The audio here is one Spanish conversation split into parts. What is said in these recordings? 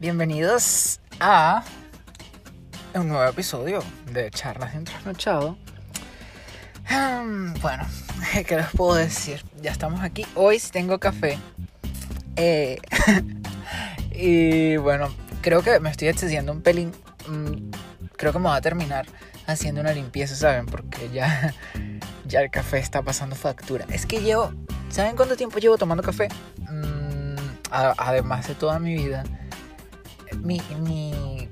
Bienvenidos a un nuevo episodio de Charlas de un Trasnochado. Hmm, bueno, ¿qué les puedo decir? Ya estamos aquí. Hoy tengo café. Eh, y bueno, creo que me estoy excediendo un pelín. Mm, creo que me va a terminar haciendo una limpieza, ¿saben? Porque ya, ya el café está pasando factura. Es que llevo. ¿Saben cuánto tiempo llevo tomando café? Mm, además de toda mi vida mi, mi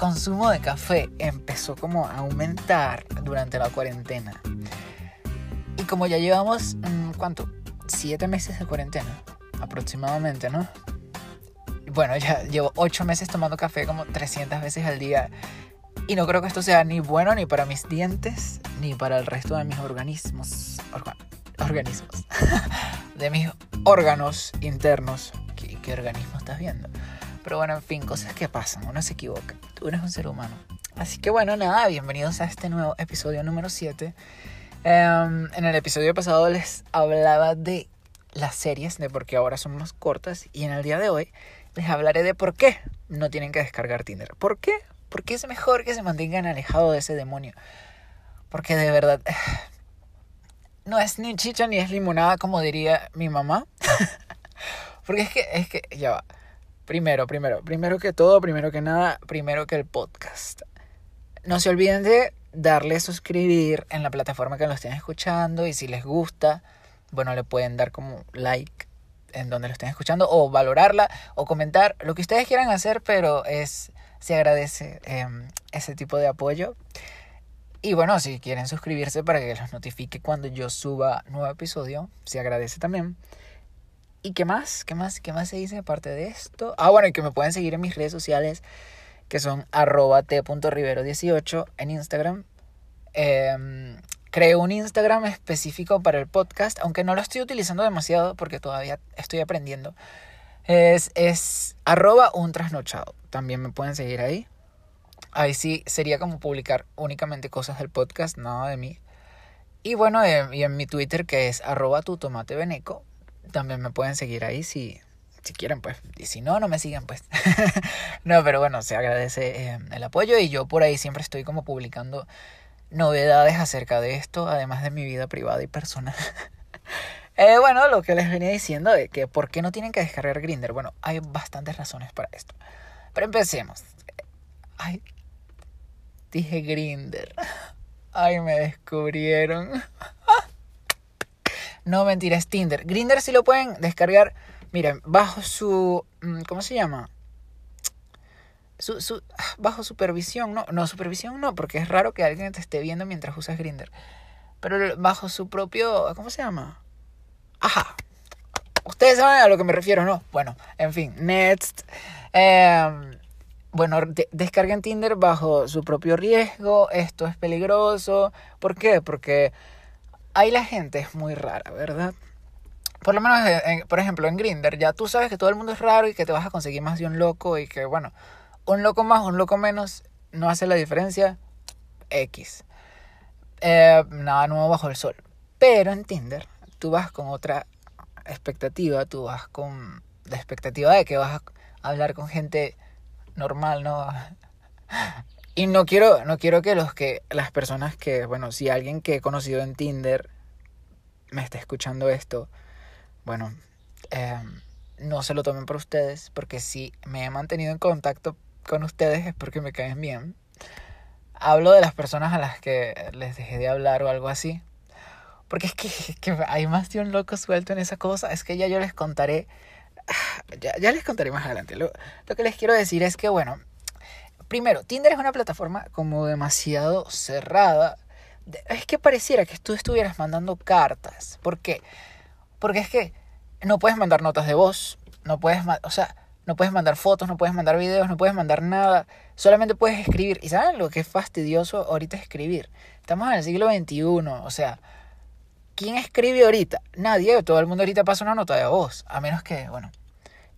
consumo de café empezó como a aumentar durante la cuarentena. Y como ya llevamos, mm, ¿cuánto? Siete meses de cuarentena, aproximadamente, ¿no? Bueno, ya llevo ocho meses tomando café como 300 veces al día. Y no creo que esto sea ni bueno ni para mis dientes, ni para el resto de mis organismos. organismos. de mis órganos internos. ¿Qué, ¿Qué organismo estás viendo? Pero bueno, en fin, cosas que pasan, uno se equivoca. Tú eres un ser humano. Así que bueno, nada, bienvenidos a este nuevo episodio número 7. Em, en el episodio pasado les hablaba de las series, de por qué ahora son más cortas. Y en el día de hoy les hablaré de por qué no tienen que descargar Tinder. ¿Por qué? Porque es mejor que se mantengan alejados de ese demonio. Porque de verdad, no es ni chicha ni es limonada, como diría mi mamá. Porque es que, es que, ya va. Primero, primero, primero que todo, primero que nada, primero que el podcast. No se olviden de darle suscribir en la plataforma que lo estén escuchando y si les gusta, bueno, le pueden dar como like en donde lo estén escuchando o valorarla o comentar lo que ustedes quieran hacer, pero es se agradece em, ese tipo de apoyo. Y bueno, si quieren suscribirse para que los notifique cuando yo suba nuevo episodio, se agradece también. ¿Y qué más? ¿Qué más? ¿Qué más se dice aparte de esto? Ah, bueno, y que me pueden seguir en mis redes sociales, que son arroba t.rivero18 en Instagram. Eh, creo un Instagram específico para el podcast, aunque no lo estoy utilizando demasiado porque todavía estoy aprendiendo. Es, es arroba un trasnochado. También me pueden seguir ahí. Ahí sí sería como publicar únicamente cosas del podcast, nada de mí. Y bueno, eh, y en mi Twitter que es arroba tu tomate beneco también me pueden seguir ahí si, si quieren, pues. Y si no, no me sigan, pues. no, pero bueno, se agradece eh, el apoyo y yo por ahí siempre estoy como publicando novedades acerca de esto, además de mi vida privada y personal. eh, bueno, lo que les venía diciendo de que por qué no tienen que descargar Grinder. Bueno, hay bastantes razones para esto. Pero empecemos. Ay, dije Grinder. Ay, me descubrieron. No, mentira, es Tinder. Grinder sí lo pueden descargar, miren, bajo su... Mm, ¿Cómo se llama? Bajo supervisión, no, no, supervisión no, porque es raro que alguien te esté viendo mientras usas Grinder. Pero bajo su propio, ¿cómo se llama? Ajá. Ustedes saben a lo que me refiero, ¿no? Bueno, en fin, next. Em, bueno, descarguen Tinder bajo su propio riesgo. Esto es peligroso. ¿Por qué? Porque ahí la gente es muy rara, ¿verdad? Por lo menos, eh, por ejemplo, en Grinder, ya tú sabes que todo el mundo es raro y que te vas a conseguir más de un loco y que, bueno, un loco más, un loco menos, no hace la diferencia. X. Eh, nada nuevo bajo el sol. Pero en Tinder, tú vas con otra expectativa, tú vas con la expectativa de que vas a hablar con gente normal, ¿no? Y no quiero, no quiero que los que, las personas que, bueno, si alguien que he conocido en Tinder me está escuchando esto, bueno, em, no se lo tomen por ustedes, porque si me he mantenido en contacto con ustedes es porque me caen bien. Hablo de las personas a las que les dejé de hablar o algo así. Porque es que, hay más de un loco suelto en esa cosa. Es que ya yo les contaré. Ya, ya les contaré más adelante. Lo que les quiero decir es que, bueno, Primero, Tinder es una plataforma como demasiado cerrada. Es que pareciera que tú estuvieras mandando cartas. ¿Por qué? Porque es que no puedes mandar notas de voz, no puedes, o sea, no puedes mandar fotos, no puedes mandar videos, no puedes mandar nada. Solamente puedes escribir. ¿Y saben lo que es fastidioso ahorita escribir? Estamos en el siglo XXI, o sea, ¿quién escribe ahorita? Nadie, todo el mundo ahorita pasa una nota de voz. A menos que, bueno,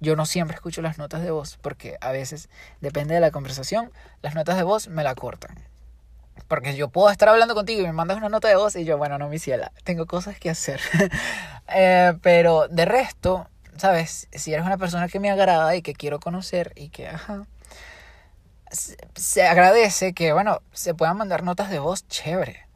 yo no siempre escucho las notas de voz porque a veces, depende de la conversación, las notas de voz me la cortan. Porque yo puedo estar hablando contigo y me mandas una nota de voz y yo, bueno, no, mi ciela, tengo cosas que hacer. Eh, pero de resto, ¿sabes? Si eres una persona que me agrada y que quiero conocer y que, ajá, se agradece que, bueno, se puedan mandar notas de voz chévere.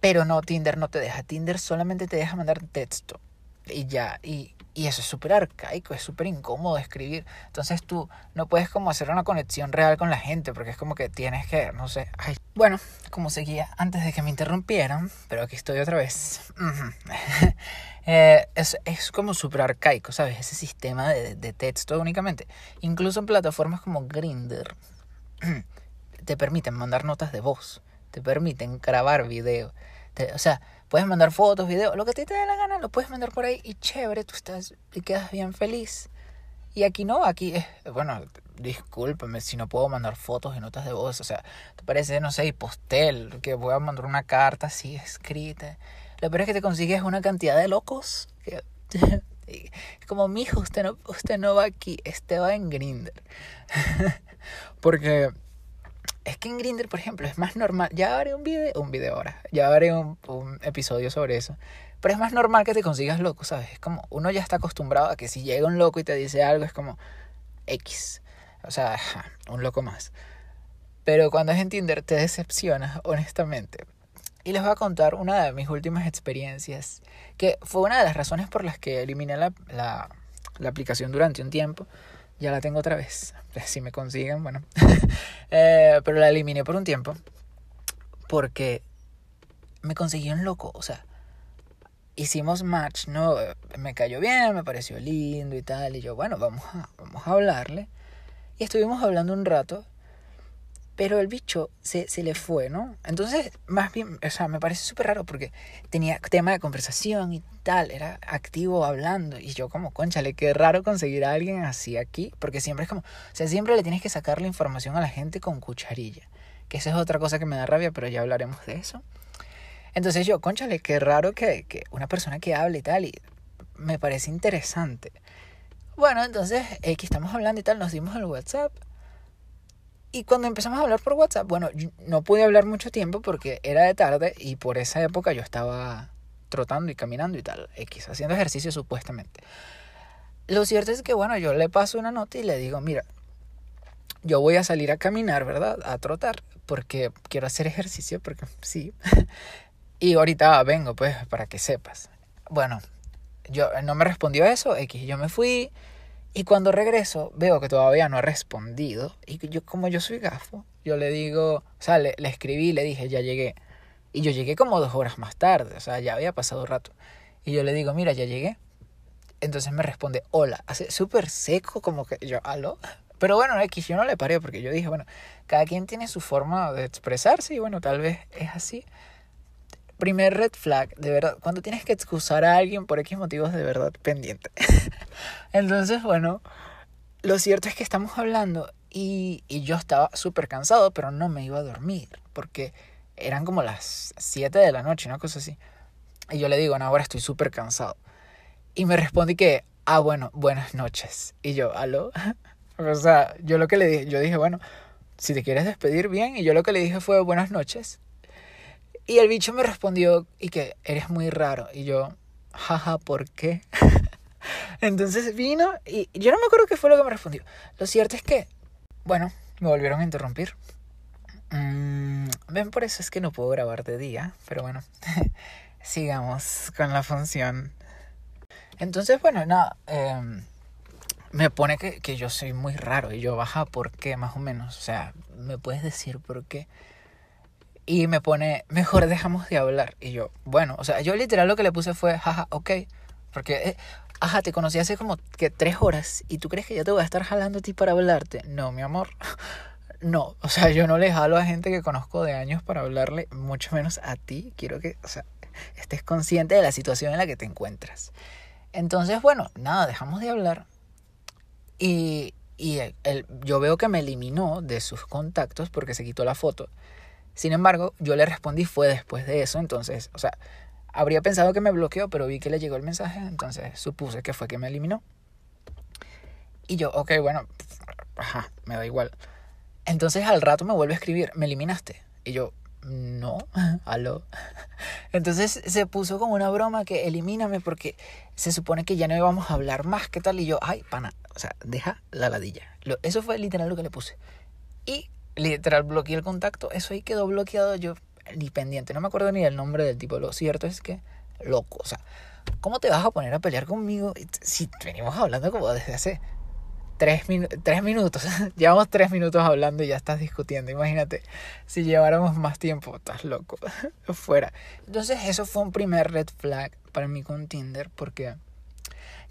Pero no, Tinder no te deja. Tinder solamente te deja mandar texto. Y ya, y, y eso es súper arcaico, es súper incómodo escribir. Entonces tú no puedes como hacer una conexión real con la gente, porque es como que tienes que, no sé. Ay. Bueno, como seguía antes de que me interrumpieran, pero aquí estoy otra vez. Eh, es, es, como súper arcaico, ¿sabes? Ese sistema de, de texto únicamente. Incluso en plataformas como Grindr, te permiten mandar notas de voz, te permiten grabar video. o sea, puedes mandar fotos, videos, lo que te dé la gana, lo puedes mandar por ahí y chévere, tú estás y quedas bien feliz. Y aquí no, aquí es, bueno, discúlpame si no puedo mandar fotos y notas de voz, o sea, te parece, no sé, postel, que voy a mandar una carta así escrita. Lo peor es que te consigues una cantidad de locos que como mi hijo, usted no, usted no va aquí, este va en Grinder. Porque es que en Grinder, por ejemplo, es más normal. Ya haré un video, un video ahora. Ya haré un, episodio sobre eso. Pero es más normal que te consigas loco, ¿sabes? Es como uno ya está acostumbrado a que si llega un loco y te dice algo, es como X. O sea, un loco más. Pero cuando es en Tinder te decepcionas, honestamente. Y les voy a contar una de mis últimas experiencias, que fue una de las razones por las que eliminé la aplicación durante un tiempo ya la tengo otra vez. Si me consiguen, bueno. eh, pero la eliminé por un tiempo. Porque me conseguí un loco. O sea, hicimos match, ¿no? Me cayó bien, me pareció lindo y tal. Y yo, bueno, vamos a, vamos a hablarle. Y estuvimos hablando un rato. Pero el bicho se, se le fue, ¿no? Entonces, más bien, o sea, me parece súper raro porque tenía tema de conversación y tal, era activo hablando. Y yo como, conchale, qué raro conseguir a alguien así aquí, porque siempre es como, o sea, siempre le tienes que sacar la información a la gente con cucharilla. Que esa es otra cosa que me da rabia, pero ya hablaremos de eso. Entonces yo, conchale, qué raro que, que una persona que hable y tal, y me parece interesante. Bueno, entonces, aquí estamos hablando y tal, nos dimos el WhatsApp. Y cuando empezamos a hablar por WhatsApp, bueno, no pude hablar mucho tiempo porque era de tarde y por esa época yo estaba trotando y caminando y tal, X, haciendo ejercicio supuestamente. Lo cierto es que, bueno, yo le paso una nota y le digo, mira, yo voy a salir a caminar, ¿verdad? A trotar, porque quiero hacer ejercicio, porque sí. y ahorita vengo, pues, para que sepas. Bueno, yo no me respondió eso, X, yo me fui, y cuando regreso, veo que todavía no ha respondido. Y yo, como yo soy gafo, yo le digo, o sea, le, le escribí, le dije, ya llegué. Y yo llegué como dos horas más tarde, o sea, ya había pasado rato. Y yo le digo, mira, ya llegué. Entonces me responde, hola. Hace súper seco, como que yo, aló. Pero bueno, X, yo no le paré porque yo dije, bueno, cada quien tiene su forma de expresarse y bueno, tal vez es así primer red flag, de verdad, cuando tienes que excusar a alguien por X motivos de verdad pendiente. Entonces, bueno, lo cierto es que estamos hablando y, y yo estaba súper cansado, pero no me iba a dormir, porque eran como las 7 de la noche, una cosa así. Y yo le digo, no, ahora estoy súper cansado. Y me responde que, ah, bueno, buenas noches. Y yo, aló. o sea, yo lo que le dije, yo dije, bueno, si te quieres despedir bien. Y yo lo que le dije fue buenas noches. Y el bicho me respondió y que eres muy raro. Y yo, jaja, ¿por qué? Entonces vino y yo no me acuerdo qué fue lo que me respondió. Lo cierto es que, bueno, me volvieron a interrumpir. Mm, ven, por eso es que no puedo grabar de día, pero bueno, sigamos con la función. Entonces, bueno, nada, eh, me pone que, que yo soy muy raro y yo, baja, ¿por qué? Más o menos, o sea, ¿me puedes decir por qué? Y me pone, mejor dejamos de hablar. Y yo, bueno, o sea, yo literal lo que le puse fue, jaja, ok. Porque, eh, ajá, te conocí hace como que tres horas y tú crees que yo te voy a estar jalando a ti para hablarte. No, mi amor. No, o sea, yo no le jalo a gente que conozco de años para hablarle, mucho menos a ti. Quiero que, o sea, estés consciente de la situación en la que te encuentras. Entonces, bueno, nada, dejamos de hablar. Y, y el, yo veo que me eliminó de sus contactos porque se quitó la foto. Sin embargo, yo le respondí fue después de eso, entonces, o sea, habría pensado que me bloqueó, pero vi que le llegó el mensaje, entonces supuse que fue que me eliminó. Y yo, ok, bueno, ajá, me da igual. Entonces al rato me vuelve a escribir, me eliminaste. Y yo, no, aló. Entonces se puso como una broma que elimíname porque se supone que ya no íbamos a hablar más, ¿qué tal? Y yo, ay, pana, o sea, deja la ladilla. eso fue literal lo que le puse. Y literal bloqueé el contacto, eso ahí quedó bloqueado yo ni pendiente, no me acuerdo ni el nombre del tipo, lo cierto es que, loco, o sea, ¿cómo te vas a poner a pelear conmigo si venimos hablando como desde hace tres, tres minutos. Llevamos tres minutos hablando y ya estás discutiendo. Imagínate, si lleváramos más tiempo, estás loco. Fuera. Entonces eso fue un primer red flag para mí con Tinder porque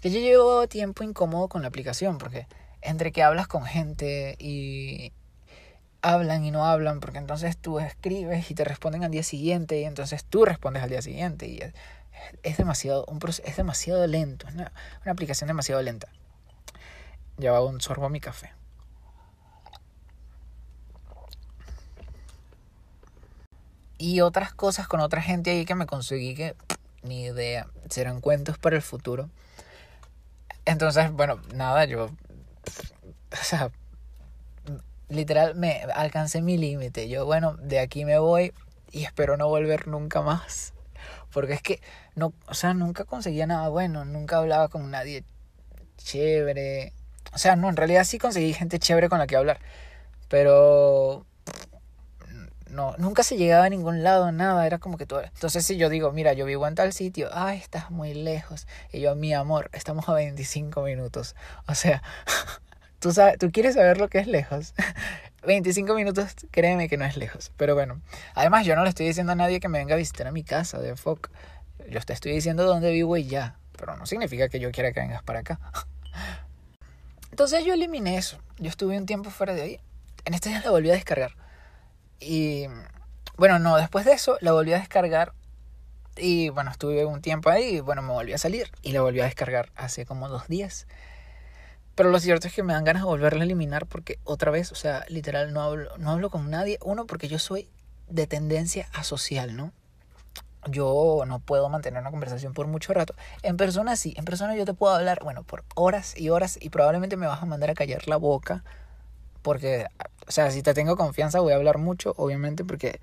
yo llevo tiempo incómodo con la aplicación porque entre que hablas con gente y hablan y no hablan porque entonces tú escribes y te responden al día siguiente y entonces tú respondes al día siguiente y es, demasiado un es demasiado lento, es una aplicación demasiado lenta llevaba un sorbo a mi café. Y otras cosas con otra gente ahí que me conseguí que ni idea, serán cuentos para el futuro. Entonces, bueno, nada, yo, o sea, literal me alcancé mi límite. Yo, bueno, de aquí me voy y espero no volver nunca más. Porque es que, no, o sea, nunca conseguía nada bueno, nunca hablaba con nadie chévere. O sea, no, en realidad sí conseguí gente chévere con la que hablar. Pero no, nunca se llegaba a ningún lado, nada, era como que todo. Entonces si yo digo, mira, yo vivo en tal sitio, ay, estás muy lejos. Y yo, mi amor, estamos a 25 minutos. O sea, tú, quieres saber lo que es lejos. 25 minutos, créeme que no es lejos. Pero bueno, además yo no le estoy diciendo a nadie que me venga a visitar a mi casa de FOC. Yo te estoy diciendo dónde vivo y ya. Pero no significa que yo quiera que vengas para acá. Entonces yo eliminé eso. Yo estuve un tiempo fuera de ahí. En este día la volví a descargar. Y bueno, no, después de eso la volví a descargar. Y bueno, estuve un tiempo ahí y bueno, me volví a salir. Y la volví a descargar hace como dos días. Pero lo cierto es que me dan ganas de volverla a eliminar porque otra vez, o sea, literal, no hablo, no hablo con nadie. Uno, porque yo soy de tendencia asocial, ¿no? yo no puedo mantener una conversación por mucho rato. En persona sí, en persona yo te puedo hablar, bueno, por horas y horas y probablemente me vas a mandar a callar la boca porque, o sea, si te tengo confianza voy a hablar mucho, obviamente, porque,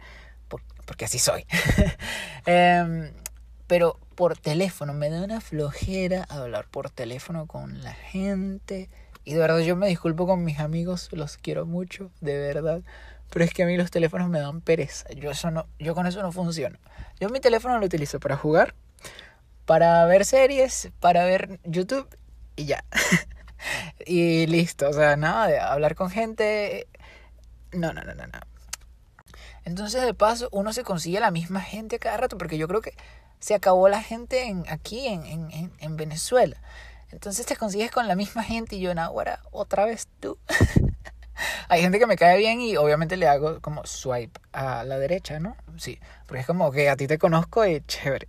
porque así soy. Em, pero por teléfono, me da una flojera hablar por teléfono con la gente. Y de verdad yo me disculpo con mis amigos, los quiero mucho, de verdad. Pero es que a mí los teléfonos me dan pereza. Yo, eso no, yo con eso no funciono. Yo mi teléfono lo utilizo para jugar, para ver series, para ver YouTube y ya. y listo. O sea, nada de hablar con gente. No, no, no, no, no. Entonces, de paso, uno se consigue la misma gente cada rato, porque yo creo que se acabó la gente en, aquí en, en, en Venezuela. Entonces te consigues con la misma gente y yo, ahora otra vez tú. Hay gente que me cae bien y obviamente le hago como swipe a la derecha, ¿no? Sí, porque es como que a ti te conozco y chévere.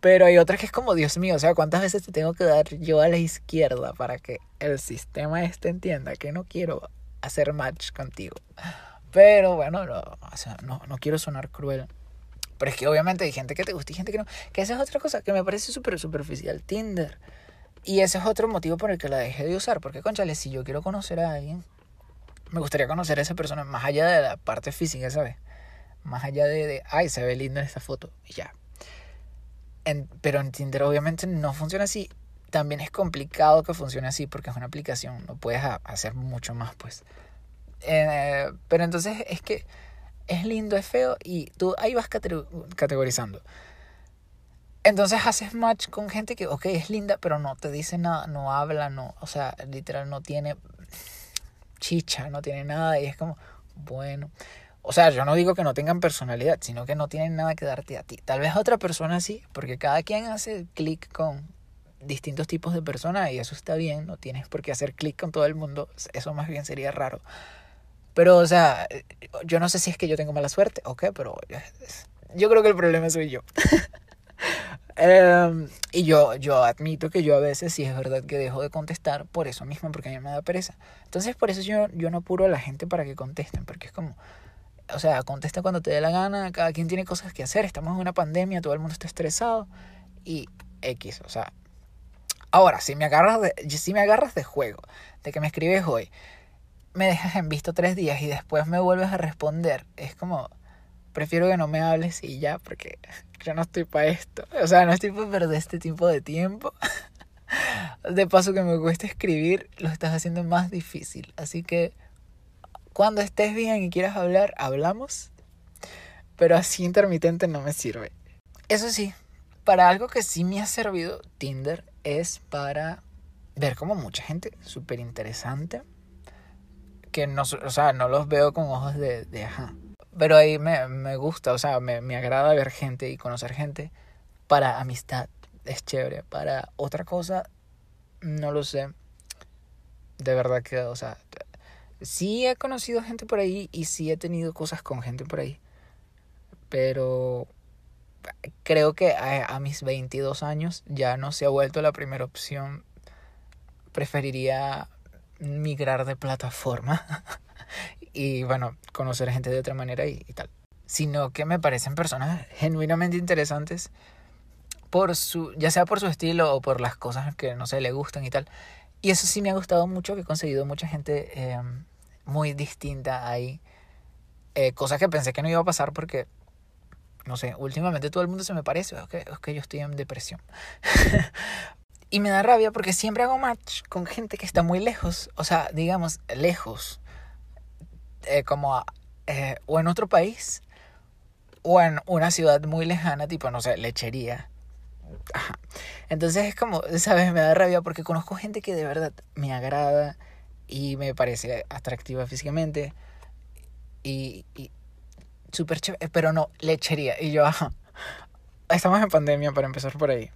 Pero hay otras que es como, Dios mío, o sea, ¿cuántas veces te tengo que dar yo a la izquierda para que el sistema este entienda que no quiero hacer match contigo? Pero bueno, no, o sea, no, no quiero sonar cruel. Pero es que obviamente hay gente que te gusta y gente que no. Que esa es otra cosa que me parece súper superficial. Tinder. Y ese es otro motivo por el que la dejé de usar. Porque, conchale, si yo quiero conocer a alguien, me gustaría conocer a esa persona más allá de la parte física, ¿sabes? Más allá de, de ay, se ve linda en esta foto y ya. pero en Tinder obviamente no funciona así. También es complicado que funcione así porque es una aplicación, no puedes hacer mucho más, pues. Eh, pero entonces es que es lindo, es feo y tú ahí vas categorizando. Entonces haces match con gente que, ok, es linda, pero no te dice nada, no habla, no, o sea, literal no tiene chicha, no tiene nada y es como, bueno. O sea, yo no digo que no tengan personalidad, sino que no tienen nada que darte a ti. Tal vez otra persona sí, porque cada quien hace clic con distintos tipos de personas y eso está bien, no tienes por qué hacer clic con todo el mundo, eso más bien sería raro. Pero, o sea, yo no sé si es que yo tengo mala suerte o qué, pero yo creo que el problema soy yo. Em, y yo, yo admito que yo a veces sí es verdad que dejo de contestar por eso mismo, porque a mí me da pereza. Entonces por eso yo, yo no apuro a la gente para que contesten, porque es como, o sea, contesta cuando te dé la gana, cada quien tiene cosas que hacer, estamos en una pandemia, todo el mundo está estresado y X, o sea. Ahora, si me agarras de, si me agarras de juego, de que me escribes hoy, me dejas en visto tres días y después me vuelves a responder, es como prefiero que no me hables y ya, porque yo no estoy para esto. O sea, no estoy para perder este tipo de tiempo. De paso que me cuesta escribir, lo estás haciendo más difícil. Así que cuando estés bien y quieras hablar, hablamos. Pero así intermitente no me sirve. Eso sí, para algo que sí me ha servido Tinder es para ver como mucha gente súper interesante. Que no, o sea, no los veo con ojos de, ajá. Pero ahí me, me gusta, o sea, me, me agrada ver gente y conocer gente para amistad. Es chévere. Para otra cosa, no lo sé. De verdad que, o sea, sí he conocido gente por ahí y sí he tenido cosas con gente por ahí. Pero creo que a, mis 22 años ya no se ha vuelto la primera opción. Preferiría migrar de plataforma y bueno, conocer gente de otra manera y, tal. Sino que me parecen personas genuinamente interesantes por su, ya sea por su estilo o por las cosas que no sé, le gustan y tal. Y eso sí me ha gustado mucho, que he conseguido mucha gente eh, muy distinta ahí. Eh, cosas que pensé que no iba a pasar porque, no sé, últimamente todo el mundo se me parece, es que, es que yo estoy en depresión. y me da rabia porque siempre hago match con gente que está muy lejos, o sea, digamos, lejos, eh, como eh, o en otro país, o en una ciudad muy lejana, tipo, no sé, lechería. Entonces es como, ¿sabes? Me da rabia porque conozco gente que de verdad me agrada y me parece atractiva físicamente y, y súper chévere, pero no, lechería. Y yo, ajá. Estamos en pandemia para empezar por ahí.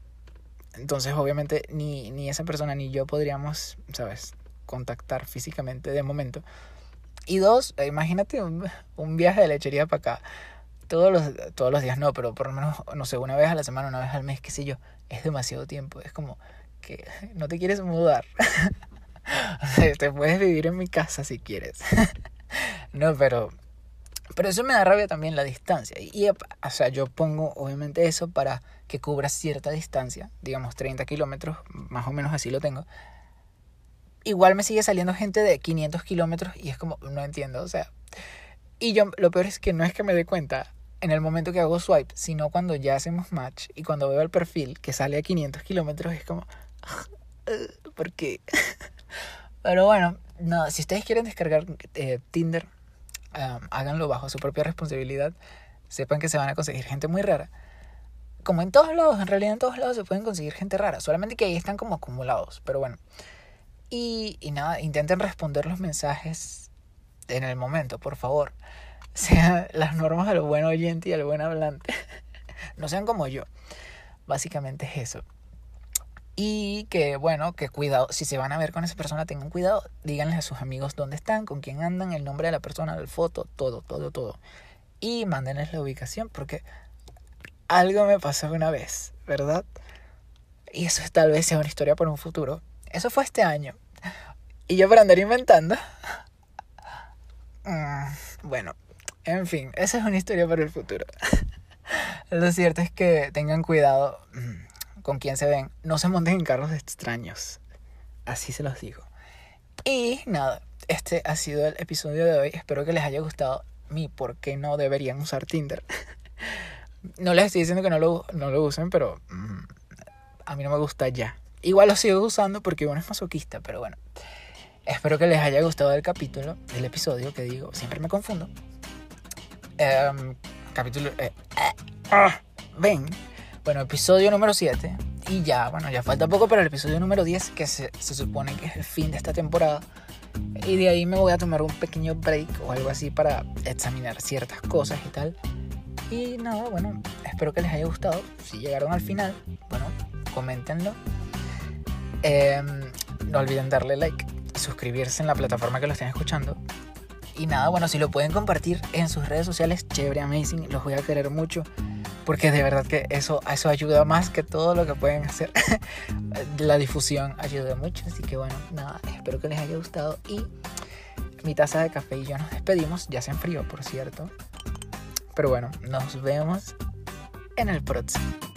Entonces, obviamente, ni, ni esa persona ni yo podríamos, ¿sabes? Contactar físicamente de momento. Y dos, imagínate un, un viaje de lechería para acá todos los, todos los días no, pero por lo menos, no sé, una vez a la semana, una vez al mes, qué sé yo, es demasiado tiempo. Es como que no te quieres mudar. te puedes vivir en mi casa si quieres. no, pero, pero eso me da rabia también la distancia. Y, o sea, yo pongo obviamente eso para que cubra cierta distancia, digamos 30 kilómetros, más o menos así lo tengo. Igual me sigue saliendo gente de 500 kilómetros y es como, no entiendo, o sea. Y yo, lo peor es que no es que me dé cuenta, en el momento que hago swipe, sino cuando ya hacemos match y cuando veo el perfil que sale a 500 kilómetros es como, ¿por qué? Pero bueno, no, si ustedes quieren descargar eh, Tinder, háganlo bajo su propia responsabilidad. Sepan que se van a conseguir gente muy rara. Como en todos lados, en realidad en todos lados se pueden conseguir gente rara, solamente que ahí están como acumulados, pero bueno. Y, y nada, intenten responder los mensajes en el momento, por favor sean las normas del buen oyente y del buen hablante. no sean como yo. Básicamente es eso. Y que, bueno, que cuidado, si se van a ver con esa persona, tengan cuidado, díganle a sus amigos dónde están, con quién andan, el nombre de la persona, la foto, todo, todo, todo. Y mándenles la ubicación, porque algo me pasó una vez, ¿verdad? Y eso tal vez sea una historia para un futuro. Eso fue este año. Y yo para andar inventando. Mm, bueno, en fin, esa es una historia para el futuro. Lo cierto es que tengan cuidado mm, con quién se ven. No se monten en carros extraños. Así se los digo. Y nada, este ha sido el episodio de hoy. Espero que les haya gustado mi por qué no deberían usar Tinder. no les estoy diciendo que no lo, no lo usen, pero mm, a mí no me gusta ya. Igual lo sigo usando porque uno es masoquista, pero bueno. Espero que les haya gustado el capítulo, el episodio que digo, siempre me confundo. Em, capítulo... Eh, ah, ven. Bueno, episodio número 7. Y ya, bueno, ya falta poco para el episodio número 10, que se, se supone que es el fin de esta temporada. Y de ahí me voy a tomar un pequeño break o algo así para examinar ciertas cosas y tal. Y nada, bueno, espero que les haya gustado. Si llegaron al final, bueno, coméntenlo. Em, no olviden darle like, suscribirse en la plataforma que lo estén escuchando y nada, bueno, si lo pueden compartir en sus redes sociales, chévere, amazing, los voy a querer mucho. Porque de verdad que eso, eso ayuda más que todo lo que pueden hacer. La difusión ayuda mucho. Así que bueno, nada, espero que les haya gustado. Y mi taza de café y yo nos despedimos. Ya se enfrió, por cierto. Pero bueno, nos vemos en el próximo.